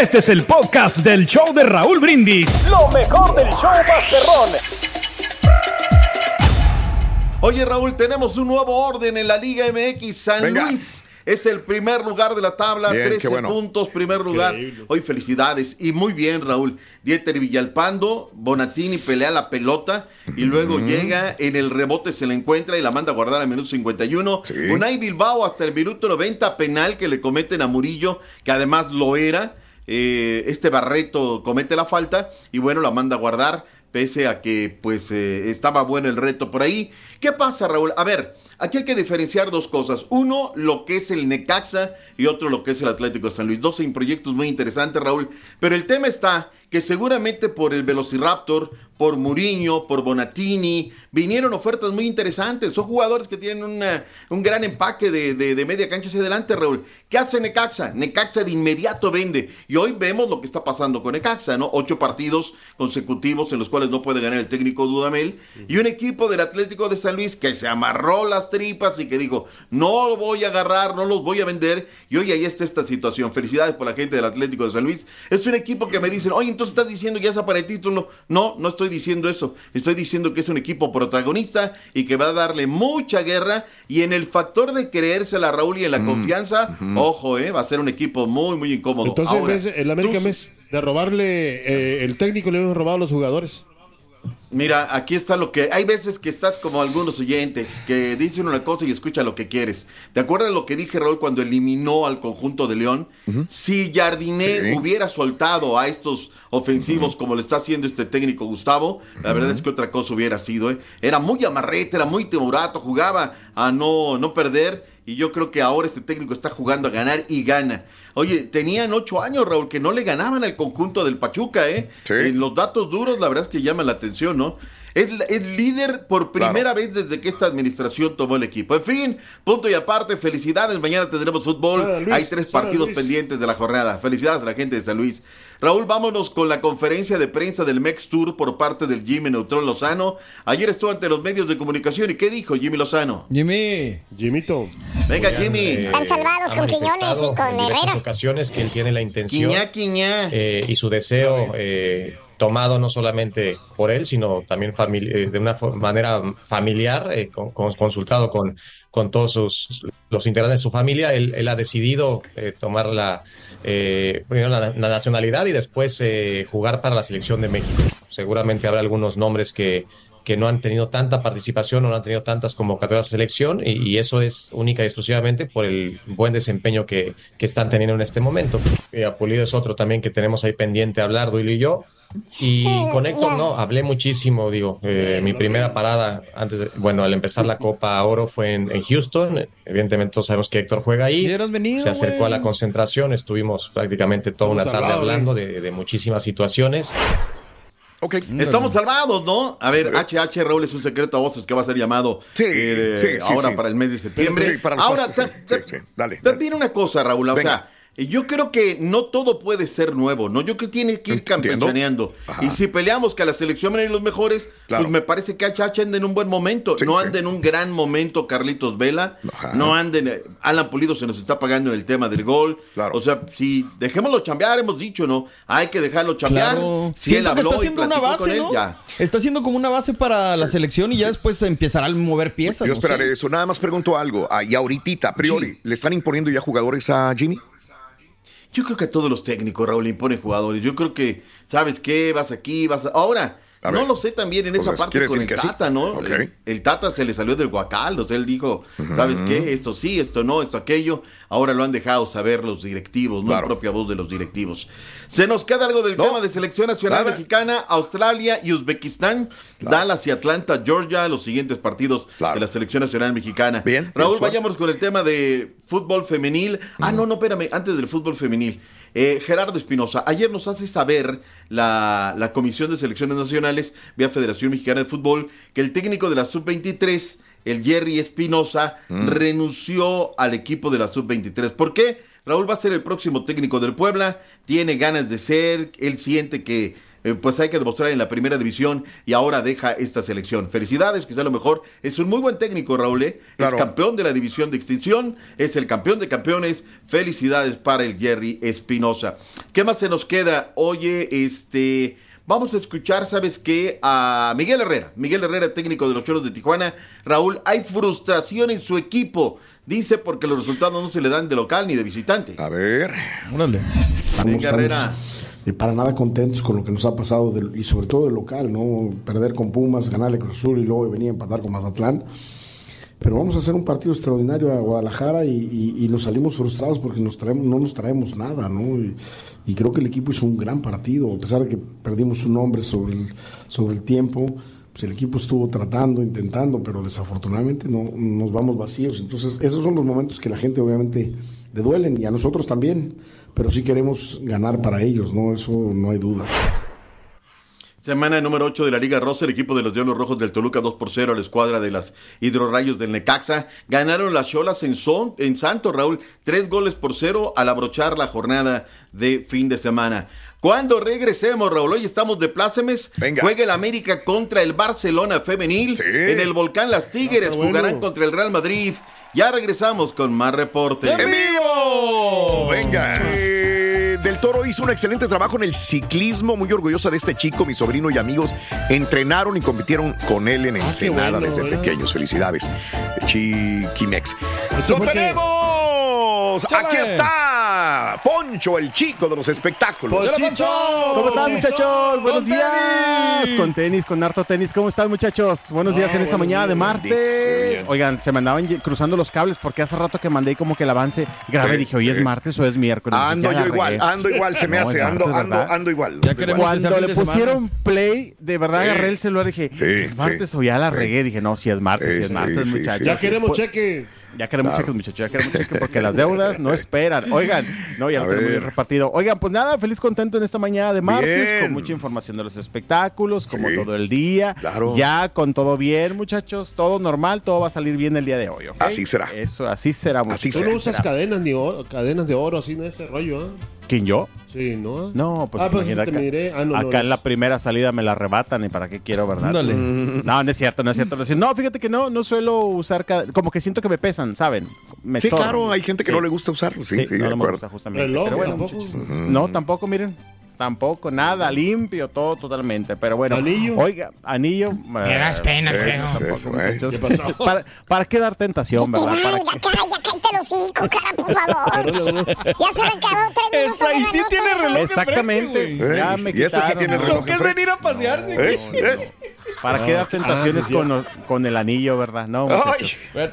Este es el podcast del show de Raúl Brindis. Lo mejor del show Masterrón. Oye, Raúl, tenemos un nuevo orden en la Liga MX. San Venga. Luis es el primer lugar de la tabla, Bien, 13 qué bueno. puntos, primer lugar. Hoy felicidades. Y muy bien, Raúl. Dieter Villalpando, Bonatini pelea la pelota y luego llega en el rebote, se la encuentra y la manda a guardar al minuto 51. Unai Bilbao hasta el minuto 90, penal que le cometen a Murillo, que además lo era. Eh, este Barreto comete la falta y bueno, la manda a guardar pese a que pues eh, estaba bueno el reto por ahí. ¿Qué pasa, Raúl? A ver, aquí hay que diferenciar dos cosas. Uno, lo que es el Necaxa y otro, lo que es el Atlético de San Luis. Dos proyectos muy interesantes, Raúl. Pero el tema está que seguramente por el Velociraptor, por Muriño, por Bonatini, vinieron ofertas muy interesantes. Son jugadores que tienen una- un gran empaque de, de- media cancha hacia adelante, Raúl. ¿Qué hace Necaxa? Necaxa de inmediato vende. Y hoy vemos lo que está pasando con Necaxa, ¿no? Ocho partidos consecutivos en los cuales no puede ganar el técnico Dudamel. Y un equipo del Atlético de San Luis que se amarró las tripas y que dijo, no lo voy a agarrar, no los voy a vender. Y hoy ahí está esta situación. Felicidades por la gente del Atlético de San Luis. Es un equipo que me dicen, oye, entonces estás diciendo que ya es para el título. No, no estoy diciendo eso. Estoy diciendo que es un equipo protagonista y que va a darle mucha guerra. Y en el factor de creérsela, Raúl, y en la confianza, ojo, eh, va a ser un equipo muy, muy incómodo. Entonces, en vez el América, en vez de robarle eh, el técnico, le hemos robado a los jugadores. Mira, aquí está lo que. Hay veces que estás como algunos oyentes que dicen una cosa y escucha lo que quieres. ¿Te acuerdas lo que dije, Raúl, cuando eliminó al conjunto de León? Si Jardiné Sí. hubiera soltado a estos ofensivos como lo está haciendo este técnico Gustavo, la verdad es que otra cosa hubiera sido. ¿eh? Era muy amarrete, era muy temorato, jugaba a no, no perder. Y yo creo que ahora este técnico está jugando a ganar y gana. Oye, tenían ocho años, Raúl, que no le ganaban al conjunto del Pachuca, ¿eh? En los datos duros, la verdad es que llaman la atención, ¿no? Es, es líder por primera vez desde que esta administración tomó el equipo. En fin, punto y aparte, felicidades. Mañana tendremos fútbol. Luis, Hay tres partidos pendientes de la jornada. Felicidades a la gente de San Luis. Raúl, vámonos con la conferencia de prensa del MEX Tour por parte del Jimmy Neutrón Lozano. Ayer estuvo ante los medios de comunicación y ¿qué dijo Jimmy Lozano? Jimmy. Jimmito. Venga, Oigan, Jimmy. eh, Están salvados con Quiñones y con en Herrera. ocasiones que él tiene la intención Quiñá, quiñá. eh, y su deseo eh, tomado no solamente por él, sino también eh, de una manera familiar, eh, con- con- consultado con, con todos sus, los integrantes de su familia. Él, él ha decidido eh, tomar la, eh, primero la, la nacionalidad y después eh, jugar para la selección de México. Seguramente habrá algunos nombres que, que no han tenido tanta participación o no han tenido tantas convocatorias de selección y, y eso es única y exclusivamente por el buen desempeño que, que están teniendo en este momento. Eh, Apulido es otro también que tenemos ahí pendiente hablar, Duilio y yo. Y con Héctor no, hablé muchísimo, digo, eh, mi primera parada antes, de- bueno, al empezar la Copa Oro fue en, en Houston, evidentemente todos sabemos que Héctor juega ahí, venido, se acercó a la concentración, estuvimos prácticamente toda una Estamos tarde salvados, hablando de, de muchísimas situaciones. Ok. Estamos salvados, ¿no? A ver, HH Raúl es un secreto a voces que va a ser llamado Sí, eh, sí, sí, ahora sí. para el mes de septiembre. Sí, para ahora, ta- sí, sí, sí. Dale, dale. Viene una cosa, Raúl, o Venga. sea, yo creo que no todo puede ser nuevo, ¿no? Yo creo que tiene que ir campechaneando. Ajá. Y si peleamos que a la selección van a ir los mejores, Claro. pues me parece que HH anda en un buen momento. Sí, no sí. anda en un gran momento Carlitos Vela. Ajá. No anda en... Alan Pulido se nos está pagando en el tema del gol. Claro. O sea, si dejémoslo chambear, hemos dicho, ¿no? Hay que dejarlo chambear. Claro. Si él Siento que habló está y haciendo una base, él, ¿no? ya. Está haciendo como una base para la selección y ya después empezará a mover piezas. Yo no esperaré sé. eso. Nada más pregunto algo. Ah, y ahorita, a priori, ¿le están imponiendo ya jugadores a Jimmy? Yo creo que a todos los técnicos, Raúl, imponen jugadores. Yo creo que, ¿sabes qué? Vas aquí, vas a... Ahora, A no ver. lo sé también en esa parte ¿quiere con el sí? Tata, ¿no? El, el Tata se le salió del guacal, o sea, él dijo, ¿sabes qué? Esto sí, esto no, esto aquello. Ahora lo han dejado saber los directivos, no Claro. la propia voz de los directivos. Se nos queda algo del No. tema de selección nacional Nada. mexicana, Australia y Uzbekistán, Dallas y Atlanta, Georgia, los siguientes partidos Claro. de la selección nacional mexicana. Bien, Raúl, vayamos con el tema de fútbol femenil. Ah, no, no, espérame, antes del fútbol femenil. Eh, Gerardo Espinosa, ayer nos hace saber la, la Comisión de Selecciones Nacionales vía Federación Mexicana de Fútbol que el técnico de la Sub-23, el Jerry Espinosa, renunció al equipo de la Sub-23. ¿Por qué? Raúl va a ser el próximo técnico del Puebla, tiene ganas de ser, él siente que eh, pues hay que demostrar en la primera división y ahora deja esta selección. Felicidades, quizá a lo mejor es un muy buen técnico, Raúl. ¿eh? Claro. Es campeón de la división de extinción, es el campeón de campeones. Felicidades para el Jerry Espinosa. ¿Qué más se nos queda? Oye, este. Vamos a escuchar, ¿sabes qué? A Miguel Herrera. Miguel Herrera, técnico de los Choros de Tijuana. Raúl, hay frustración en su equipo. Dice porque los resultados no se le dan de local ni de visitante. A ver. Órale. Venga, Herrera. Para nada contentos con lo que nos ha pasado y sobre todo del local, ¿no? Perder con Pumas, ganarle Cruz Azul y luego venir a empatar con Mazatlán. Pero vamos a hacer un partido extraordinario a Guadalajara y, nos salimos frustrados porque no nos traemos nada, ¿no? Y, y creo que el equipo hizo un gran partido, a pesar de que perdimos un hombre sobre el, sobre el tiempo. Pues el equipo estuvo tratando, intentando, pero desafortunadamente no nos vamos vacíos. Entonces, esos son los momentos que la gente obviamente le duelen y a nosotros también, pero sí queremos ganar para ellos, ¿no? Eso no hay duda. Semana número 8 de la Liga Rosa, el equipo de los Diablos Rojos del Toluca 2 por 0 a la escuadra de las Hidrorrayos del Necaxa. Ganaron las Cholas en, son, en Santo, Raúl, tres goles por cero al abrochar la jornada de fin de semana. Cuando regresemos, Raúl, hoy estamos de plácemes. Venga. Juega el América contra el Barcelona femenil. En el Volcán Las Tigres bueno. jugarán contra el Real Madrid. Ya regresamos con más reporte. ¡En vivo! Venga. Eh, Del Toro hizo un excelente trabajo en el ciclismo. Muy orgullosa de este chico, mi sobrino y amigos. Entrenaron y compitieron con él en Ah, Ensenada bueno, desde ¿verdad? pequeños. Felicidades, Chiquimex. Eso ¡Lo ¡Aquí está! Poncho, el chico de los espectáculos. Ponchito. ¿Cómo están, muchachos? Buenos Con días. tenis. Con tenis, con harto tenis. ¿Cómo están, muchachos? Buenos días en esta buenos mañana de martes. Oigan, se me andaban cruzando los cables porque hace rato que mandé como que el avance grave. Sí, Dije, hoy es martes o es miércoles. Ando Ya yo igual, ando igual, se me No, hace, ando, martes, ando, ando igual. Ya ando igual. Cuando le pusieron play, de verdad Sí. agarré el celular y dije, Sí, ¿es martes sí. o ya la regué? Dije, no, si es martes, Sí, si es martes, muchachos. Ya queremos Pues- cheque. Ya queremos Claro. cheques, muchachos, ya queremos cheques porque las deudas no esperan. Oigan, no, ya A lo tenemos bien repartido. Oigan, pues nada, feliz contento en esta mañana de martes, Bien. con mucha información de los espectáculos, como Sí. todo el día. Claro. Ya con todo bien, muchachos, todo normal, todo va a salir bien el día de hoy. Así será. Eso, así será, muchachos. Tú no usas cadenas ni oro, cadenas de oro así en ese rollo, ¿ah? ¿Quién yo? Sí, ¿no? No, pues Ah, pues imagina acá, miré. Ah, no, no, acá en es- la primera salida me la arrebatan y para qué quiero, ¿verdad? Ándale. Mm, No, no es cierto, no es cierto. No, es cierto. No, fíjate que no, no suelo usar como que siento que me pesan, ¿saben? Me Sí, estorban. claro, hay gente que Sí. no le gusta usarlo. Sí, sí, de no, no me acuerdo. gusta justamente. Reloj, Pero bueno, tampoco. No, tampoco, miren. Tampoco, nada, limpio, todo totalmente. Pero bueno. ¿Anillo? Oiga, anillo. Me das pena, Alfredo. eh. muchachos. ¿Qué pasó? ¿Para, ¿Para qué dar tentación, verdad? Ay, ¿Para ya, qué? cara, ya cállate el hocico, cara, por favor. ya se me acabó tres minutos. Esa y sí tiene reloj Exactamente. Eh, Ya me y ese sí tiene reloj Lo que es venir a pasearse. ¿Para qué dar tentaciones Ah, sí, con, el anillo, verdad? No,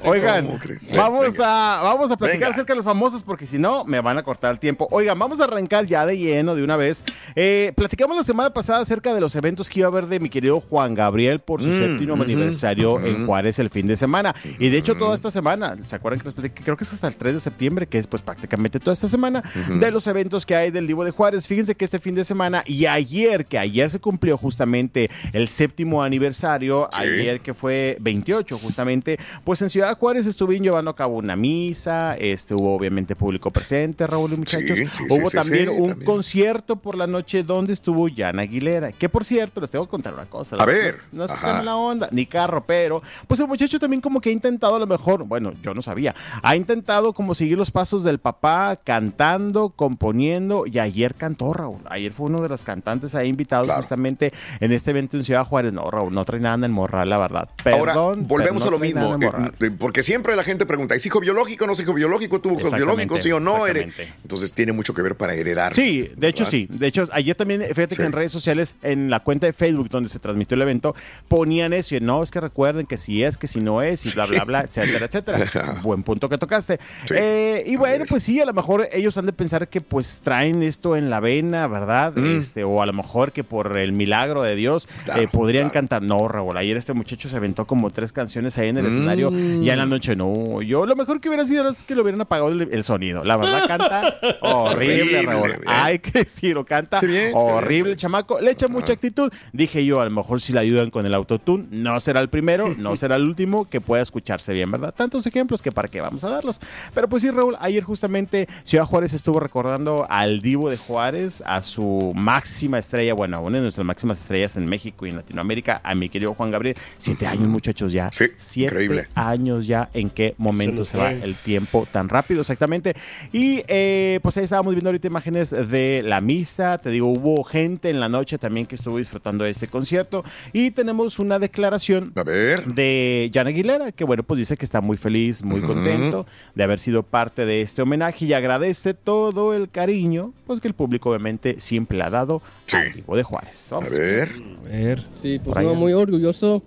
Oigan, vamos a, vamos a platicar Venga. acerca de los famosos porque si no me van a cortar el tiempo. Oigan, vamos a arrancar ya de lleno de una vez. Eh, platicamos la semana pasada acerca de los eventos que iba a haber de mi querido Juan Gabriel por su Mm, séptimo aniversario en. Juárez el fin de semana. Y de hecho toda esta semana, ¿se acuerdan que les platiqué? Creo que es hasta el 3 de septiembre, que es pues prácticamente toda esta semana de los eventos que hay del Divo de Juárez. Fíjense que este fin de semana y ayer, que ayer se cumplió justamente el séptimo aniversario, Sí. ayer que fue 28 justamente, pues en Ciudad Juárez estuvieron llevando a cabo una misa, este hubo obviamente público presente, Raúl y muchachos. Sí, sí, hubo también un también. concierto por la noche donde estuvo Jan Aguilera, que por cierto, les tengo que contar una cosa. A ver, No es, no es que mala onda, ni carro, pero pues el muchacho también como que ha intentado a lo mejor, bueno, yo no sabía, ha intentado como seguir los pasos del papá cantando, componiendo y ayer cantó Raúl. Ayer fue uno de los cantantes ahí invitados Claro. justamente en este evento en Ciudad Juárez. No, Raúl, no trae nada en el morral, la verdad. Perdón, Ahora, volvemos no a lo mismo, eh, eh, porque siempre la gente pregunta, ¿es hijo biológico, no es hijo biológico, tuvo hijos Exactamente, biológicos, sí o no? Eres-. Entonces tiene mucho que ver para heredar. Sí, de hecho sí. De hecho, ayer también, fíjate Sí. que en redes sociales, en la cuenta de Facebook donde se transmitió el evento, ponían eso y no, es que recuerden que si es, que si no es, y bla, bla, bla, etcétera, etcétera. Buen punto que tocaste. Sí. Eh, y bueno, pues sí, a lo mejor ellos han de pensar que pues traen esto en la vena, ¿verdad? Mm. Este, o a lo mejor que por el milagro de Dios Claro, eh, podrían claro. cantar. No, Raúl, ayer este muchacho se aventó como tres canciones ahí en el Mm. escenario y en la noche no. Yo lo mejor que hubiera sido es que le hubieran apagado el, el sonido. La verdad canta horrible, Raúl. bien. Hay que decirlo, canta bien, horrible, bien. chamaco. Le echa mucha actitud. Dije yo, a lo mejor si le ayudan con el autotune, no será el primero, no será el último que pueda escucharse bien, ¿verdad? Tantos ejemplos que para qué vamos a darlos. Pero pues sí, Raúl, ayer justamente Ciudad Juárez estuvo recordando al Divo de Juárez, a su máxima estrella, bueno, una de nuestras máximas estrellas en México y en Latinoamérica, a mi querido Juan Gabriel. Siete años, muchachos, ya. Sí, Siete increíble. años ya. ¿En qué momento se, va el tiempo tan rápido? Exactamente. Y eh, pues ahí estábamos viendo ahorita imágenes de la misa. Te digo, hubo gente en la noche también que estuvo disfrutando de este concierto. Y tenemos una declaración A ver. de Jan Aguilera, que bueno, pues dice que está muy feliz, muy contento de haber sido parte de este homenaje y agradece todo el cariño, pues que el público obviamente siempre le ha dado Sí. al de Juárez. A ver. A ver. Sí, pues Por no, muy orgulloso,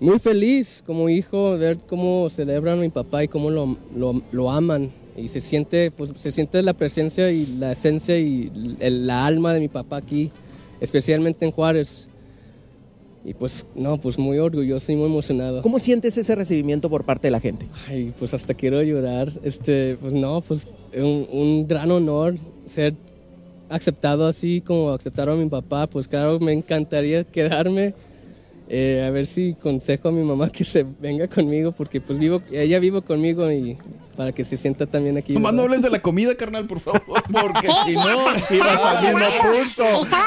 muy feliz como hijo, ver cómo celebran a mi papá y cómo lo, lo, lo aman. Y se siente, pues se siente la presencia y la esencia y el- la alma de mi papá aquí, especialmente en Juárez. Y pues, no, pues muy orgulloso y muy emocionado. ¿Cómo sientes ese recibimiento por parte de la gente? Ay, pues hasta quiero llorar. Este, pues no, pues un, un gran honor ser aceptado así como aceptaron a mi papá. Pues claro, me encantaría quedarme. Eh, a ver si consejo a mi mamá que se venga conmigo porque pues vivo, ella vive conmigo y para que se sienta también aquí. Nomás no hables de la comida, carnal, por favor. Porque Sí, si no, ibas sudando. punto.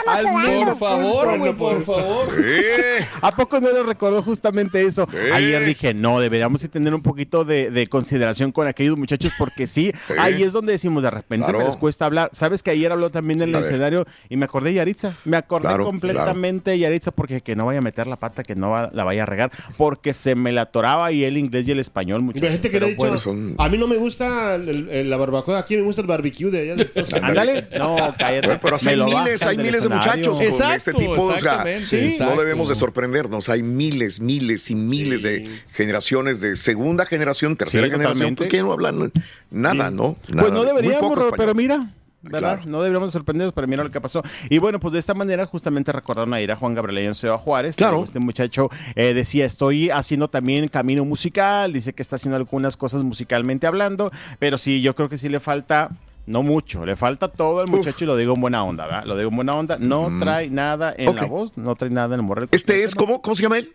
Al sudando. por favor, güey, por favor. Sí. ¿A poco no le recordó justamente eso? Sí. Ayer dije, no, deberíamos de tener un poquito de, de consideración con aquellos muchachos porque sí, Sí. ahí es donde decimos, de repente Claro. me les cuesta hablar. ¿Sabes que ayer habló también en el A ver. escenario y me acordé de Yaritza? Me acordé Claro, completamente de Yaritza porque que no vaya a meter la pata, que no va- la vaya a regar, porque se me la atoraba y el inglés y el español, muchachos. gente que le ha dicho, bueno, son- a mí no me gusta el- el- la barbacoa, aquí me gusta el barbecue de allá. de- Ándale, no, cállate. Bueno, pero hay miles, hay miles de muchachos con Exacto, este tipo. O sea, exacto. no debemos de sorprendernos. Hay miles, miles y miles de generaciones de segunda generación, tercera Sí, generación, totalmente. pues que no hablan nada, ¿no? Nada, Pues no deberíamos, pero mira, ¿verdad? Claro. No deberíamos de sorprendernos, pero mira lo que pasó. Y bueno, pues de esta manera justamente recordaron a ir a Juan Gabriel y a Seba Juárez. Claro. Este muchacho eh, decía, estoy haciendo también camino musical, dice que está haciendo algunas cosas musicalmente hablando, pero sí, yo creo que sí le falta... No mucho, le falta todo al muchacho y lo digo en buena onda, ¿verdad? Lo digo en buena onda. No trae nada en la voz, no trae nada en el morral. Este es, ¿cómo, ¿cómo se llama él?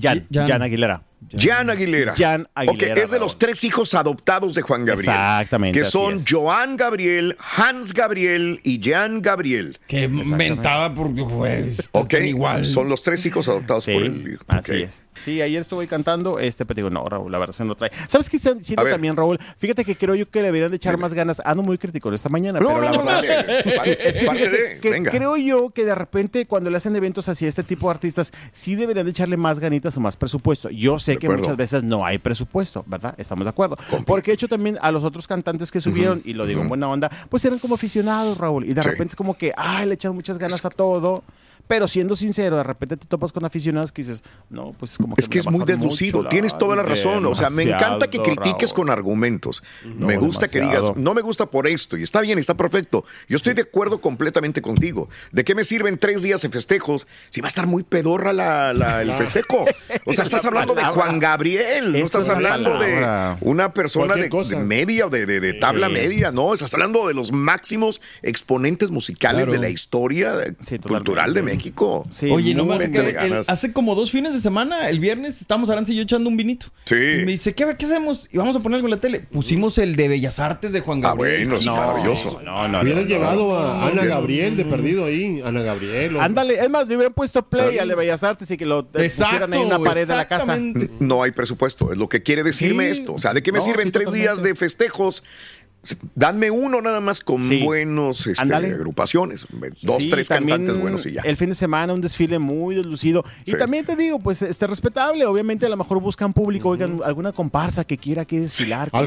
Jan, Jan Aguilera. Jan Aguilera. Jan Aguilera, Ok, es de los tres hijos adoptados de Juan Gabriel. Exactamente, Que así son es. Joan Gabriel, Hans Gabriel y Jan Gabriel. Que mentaba porque, güey, Ok, igual. son los tres hijos adoptados Sí, por él. así Ok. es. Sí, ayer estuve cantando, este, pero digo, no, Raúl, la verdad se no trae. ¿Sabes qué se- siento también, Raúl? Fíjate que creo yo que le deberían de echar más ganas. Ando muy crítico esta mañana, No, pero la no, no, verdad... dale. Es que, parte de, que venga. creo yo que de repente cuando le hacen eventos así a este tipo de artistas, sí deberían de echarle más ganitas o más presupuesto. Yo sé De que muchas veces no hay presupuesto, ¿verdad? Estamos de acuerdo. Porque he hecho también a los otros cantantes que subieron, y lo digo en buena onda, pues eran como aficionados, Raúl. Y de Sí. repente es como que, ay, le echan muchas ganas a todo. Pero siendo sincero, de repente te topas con aficionados que dices, no, pues como que Es que es muy deslucido. Tienes toda la razón. O sea, me encanta que critiques Raúl. con argumentos. No, me gusta que digas, no me gusta por esto. Y está bien, está perfecto. Yo estoy de acuerdo completamente contigo. ¿De qué me sirven tres días de festejos si va a estar muy pedorra la, la- el festejo? O sea, estás hablando de Juan Gabriel. No estás es la hablando palabra. de una persona de, media o de, de- de tabla Sí. media. No, estás hablando de los máximos exponentes musicales Claro. de la historia cultural de México. Oye, no más Échale que el- ganas. hace como dos fines de semana, el viernes, estábamos Aranza y yo echando un vinito. Sí. Y me dice, ¿qué, qué hacemos? Y vamos a poner algo en la tele. Pusimos el de Bellas Artes de Juan Gabriel. bueno, es Hijo, maravilloso. No, no, Hubieran no, llevado no. a Ana Gabriel de perdido ahí. Ana Gabriel. o- Ándale, es más, le hubieran puesto play al de Bellas Artes y que lo eh, pusieran ahí en una pared de la casa. No hay presupuesto, es lo que quiere decirme Sí. esto. O sea, ¿de qué me No, sirven sí, tres totalmente. días de festejos? Danme uno nada más con Sí. buenos este, agrupaciones. Dos, Sí, tres cantantes buenos y ya. El fin de semana un desfile muy deslucido. Y también te digo, pues este respetable. Obviamente a lo mejor buscan público, oigan, alguna comparsa que quiera aquí desfilar. con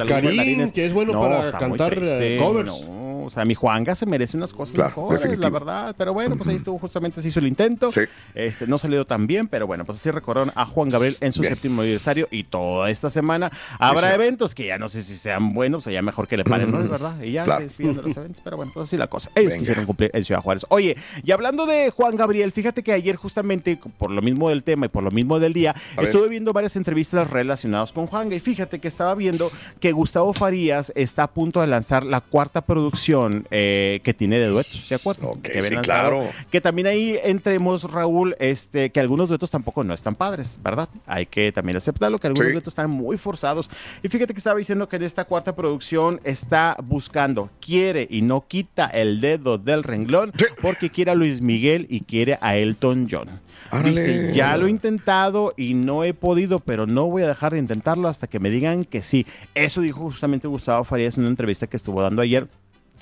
que es bueno para cantar, eh, covers. No, o sea, mi Juanga se merece unas cosas Claro, mejores, la verdad. Pero bueno, pues ahí estuvo justamente, se hizo el intento. Sí. Este, no salió tan bien, pero bueno, pues así recordaron a Juan Gabriel en su Bien. séptimo aniversario. Y toda esta semana habrá eventos que ya no sé si sean buenos o ya mejor que le paren, ¿no? Es verdad. Y ya Claro. se despiden de los eventos, pero bueno, pues así la cosa. Ellos Venga. quisieron cumplir en Ciudad Juárez. Oye, y hablando de Juan Gabriel, fíjate que ayer justamente, por lo mismo del tema y por lo mismo del día, A ver. estuve viendo varias entrevistas relacionadas con Juan y fíjate que estaba viendo que Gustavo Farías está a punto de lanzar la cuarta producción eh, que tiene de duetos, ¿de acuerdo? Ok, que había sí, lanzado. claro. Que también ahí entremos, Raúl, este, que algunos duetos tampoco no están padres, ¿verdad? Hay que también aceptarlo, que algunos Sí. duetos están muy forzados. Y fíjate que estaba diciendo que en esta cuarta producción está buscando, quiere y no quita el dedo del renglón, porque quiere a Luis Miguel y quiere a Elton John. Árale. Dice, ya lo he intentado y no he podido, pero no voy a dejar de intentarlo hasta que me digan que sí. Eso dijo justamente Gustavo Farías en una entrevista que estuvo dando ayer.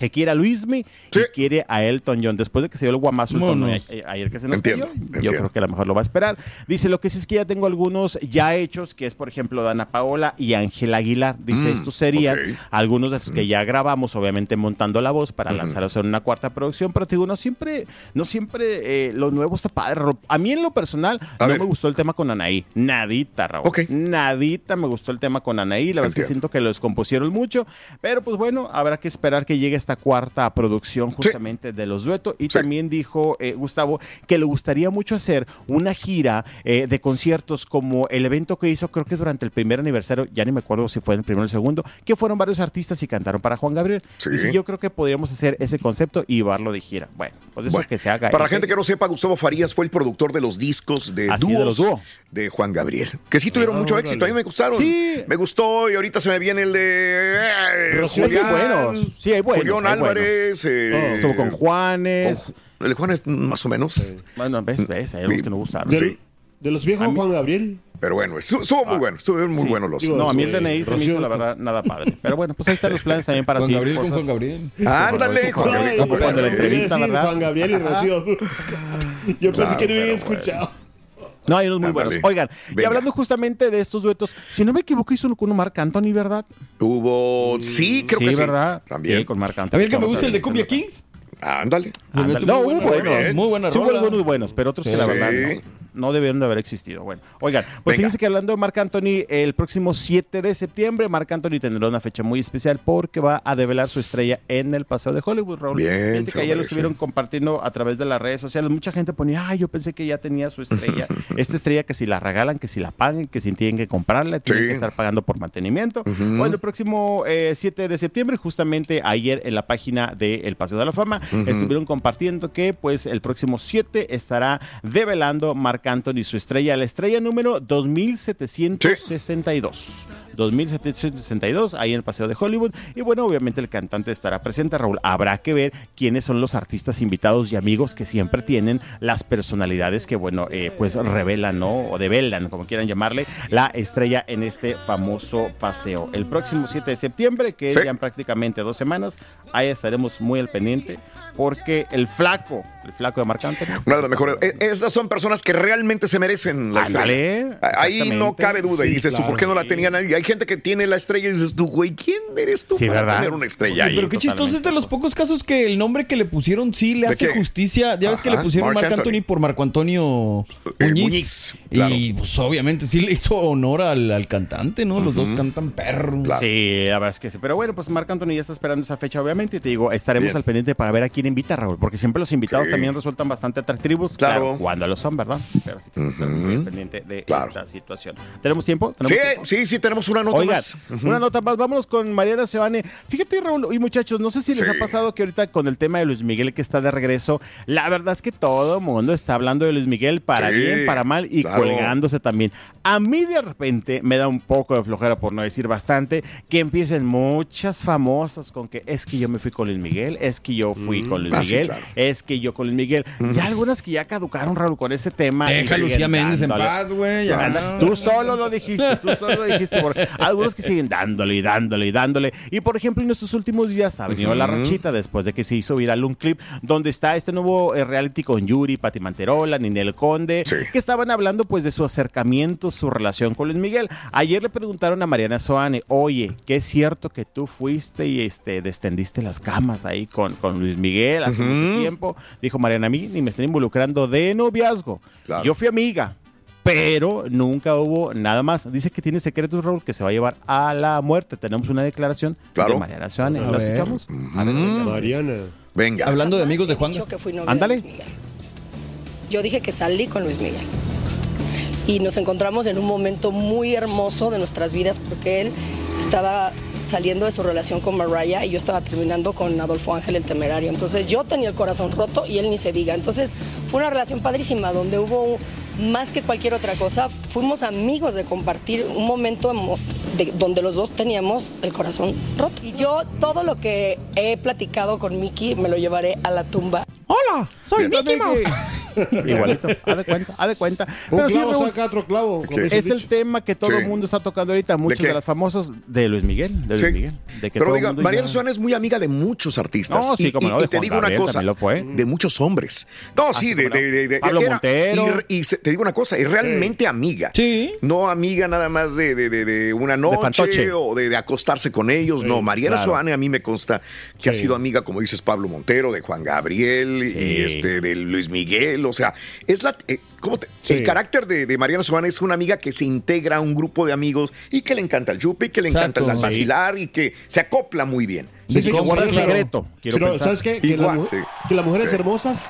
Que quiere a Luismi y quiere a Elton John. Después de que se dio el guamazo el tono Vámonos. a- ayer que se nos Entiendo, cayó, yo entiendo. creo que a lo mejor lo va a esperar. Dice, lo que sí es que ya tengo algunos ya hechos, que es por ejemplo Dana Paola y Ángela Aguilar. Dice, Mm, estos serían algunos de los que ya grabamos, obviamente montando la voz para lanzarlos en una cuarta producción. Pero te digo, no siempre, no siempre eh, lo nuevo está padre. A mí en lo personal A no ver. me gustó el tema con Anaí. Nadita, Raúl. Ok. Nadita me gustó el tema con Anaí. La verdad es que Entiendo. siento que lo descompusieron mucho. Pero pues bueno, habrá que esperar que llegue esta cuarta producción justamente de los duetos. Y también dijo eh, Gustavo que le gustaría mucho hacer una gira eh, de conciertos como el evento que hizo, creo que durante el primer aniversario, ya ni me acuerdo si fue en el primero o el segundo, que fueron varios artistas y cantaron para Juan Gabriel. Sí. Dice, yo creo que podríamos hacer ese concepto y llevarlo de gira. Bueno, pues eso Bueno, que se haga. Para la Y gente que no sepa, Gustavo Farías fue el productor de los discos de Así, de dúos los dúo. de Juan Gabriel. Que sí tuvieron mucho éxito. A mí me gustaron. Sí. Me gustó y ahorita se me viene el de eh, Rocío, Sí, hay buenos. Sí, hay buenos. Julián hay Álvarez. eh, buenos. Estuvo con Juanes. con- el Juan es más o menos. Bueno, ves, ves, hay algunos que no gustaron. De, Sí. de los viejos Juan Gabriel. Pero bueno, estuvo, muy bueno. Estuvieron muy Sí. buenos los. No, a mí el DNI se me hizo, la con- verdad, nada padre. Pero bueno, pues ahí están los planes también para Juan Gabriel con cosas- Juan Gabriel. Ándale, Juan Gabriel. Ay, con Juan cuando la Gabriel. entrevista, ¿verdad? Juan Gabriel y Rocío. Yo pensé Claro, que no había escuchado. No, hay unos muy Ándale. buenos. Oigan, y hablando justamente de estos duetos, si no me equivoco, hizo uno con Marc Anthony, ¿verdad? Hubo. Sí, creo sí, que sí. ¿verdad? También. Sí, con Marc Anthony. A el que me gusta el ver. de Cumbia Kings. Ándale. Hace No, muy hubo buena buenos. Muy buena Sí, algunos buenos, pero otros que la verdad. No. debieron de haber existido. Bueno, oigan, pues Venga. fíjense que hablando de Marc Anthony, el próximo 7 de septiembre, Marc Anthony tendrá una fecha muy especial porque va a develar su estrella en el Paseo de Hollywood, Raúl. Bien, Fíjate que ayer lo estuvieron compartiendo a través de las redes sociales. Mucha gente ponía, ay, yo pensé que ya tenía su estrella. Esta estrella que si la regalan, que si la pagan, que si tienen que comprarla, tienen Sí. que estar pagando por mantenimiento. Ujú. Bueno, el próximo eh, 7 de septiembre, justamente ayer en la página del Paseo de la Fama, estuvieron compartiendo que pues el próximo 7 estará develando Marc Anthony su estrella, la estrella número 2762. 2762, ahí en el Paseo de Hollywood. Y bueno, obviamente el cantante estará presente, Raúl. Habrá que ver quiénes son los artistas invitados y amigos que siempre tienen las personalidades que, bueno, eh, pues revelan, ¿no? O develan, como quieran llamarle, la estrella en este famoso paseo. El próximo 7 de septiembre, que es Sí. ya en prácticamente dos semanas, ahí estaremos muy al pendiente. Porque el flaco, el flaco de Marc Anthony. Una de las mejores. e- Esas son personas que realmente se merecen la Ándale, estrella. Ahí no cabe duda. y Sí, dices tú. ¿por qué no la tenía nadie? Hay gente que tiene la estrella y dices tú, güey, ¿quién eres tú Sí, para ¿verdad? tener una estrella ahí? pero qué chistoso es de los pocos casos que el nombre que le pusieron sí le ¿De hace qué? justicia. Ya ves que le pusieron Marc Anthony. Anthony. por Marco Antonio Eh, Muñiz. Claro. Y pues obviamente sí le hizo honor al, al cantante, ¿no? Los dos cantan perros. Sí, la verdad es que sí. Pero bueno, pues Marc Anthony ya está esperando esa fecha, obviamente. Y te digo, estaremos Bien. al pendiente para ver a quién invita, Raúl. Porque siempre los invitados Sí. también resultan bastante atractivos. Claro. Claro. cuando lo son, ¿verdad? Pero así que muy al pendiente de esta situación. ¿Tenemos tiempo? ¿Tenemos Sí, tiempo? sí, sí, tenemos una nota Oigan, más. Una nota más. Vámonos con Mariana Seoane. Fíjate, Raúl, y muchachos, no sé si les Sí. ha pasado que ahorita con el tema de Luis Miguel que está de regreso, la verdad es que todo el mundo está hablando de Luis Miguel para Sí, bien, para mal y claro. colgándose también. A mí de repente me da un poco de flojera, por no decir bastante, que empiecen muchas famosas con que es que yo me fui con Luis Miguel, es que yo fui Mm. con Luis Ah, Miguel, claro. es que yo con Luis Miguel. Ya algunas que ya caducaron, Raúl, con ese tema. Deja Lucía Méndez en paz, güey. Tú solo lo dijiste, tú solo lo dijiste. por- algunos que siguen dándole y dándole y dándole. Y por ejemplo, en estos últimos días ha venido la rachita después de que se hizo viral un clip donde está este nuevo eh, reality con Yuri, Pati Manterola, Ninel Conde, que estaban hablando pues de su acercamiento, su relación con Luis Miguel. Ayer le preguntaron a Mariana Soane, oye, ¿qué es cierto que tú fuiste y este destendiste las camas ahí con, con Luis Miguel hace mucho tiempo? Dijo Mariana, a mí ni me están involucrando de noviazgo. Yo fui amiga, pero nunca hubo nada más. Dice que tiene secretos, Raúl, que se va a llevar a la muerte. Tenemos una declaración Claro. de Mariana Soane. A ¿La escuchamos? A ver, venga. Mariana. Venga. Hablando de amigos de Juan. Ándale. Luis Miguel. Yo dije que salí con Luis Miguel. Y nos encontramos en un momento muy hermoso de nuestras vidas porque él estaba saliendo de su relación con Mariah y yo estaba terminando con Adolfo Ángel el Temerario. Entonces yo tenía el corazón roto y él ni se diga. Entonces fue una relación padrísima donde hubo más que cualquier otra cosa, fuimos amigos de compartir un momento de- donde los dos teníamos el corazón roto. Y yo todo lo que he platicado con Mickey me lo llevaré a la tumba. ¡Hola! ¡Soy. Mickey Mouse! Igualito, haz de cuenta, haz de cuenta. Un Pero sí, clavo Raúl, saca otro clavo. como es el dicho. tema que todo Sí. el mundo está tocando ahorita, muchos qué? de, las famosos de Luis Miguel, de Luis Sí. Miguel. De que Pero diga, mundo Mariana ya- Suárez es muy amiga de muchos artistas. No, sí, y, como y- no, y de te digo una cosa, lo fue. de muchos hombres. No, sí, sí, de, no. de- de- de- Pablo era- Montero. Y, y se- te digo una cosa, es realmente amiga. Sí. No amiga nada más de, de- de- de una noche o de, de acostarse con ellos. no, Mariana claro. Soane a mí me consta que ha Sí. sido amiga, como dices, Pablo Montero, de Juan Gabriel Sí. y este de Luis Miguel. O sea, es la. eh, ¿cómo te- Sí. El carácter de, de Mariana Soane es una amiga que se integra a un grupo de amigos y que le encanta el yupi, que le encanta el Sí. vacilar y que se acopla muy bien. Sí, sí, que guarda el claro. secreto, quiero Pero, pensar. ¿sabes qué? Que, Igual, las, sí. que las mujeres hermosas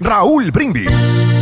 Raúl Brindis.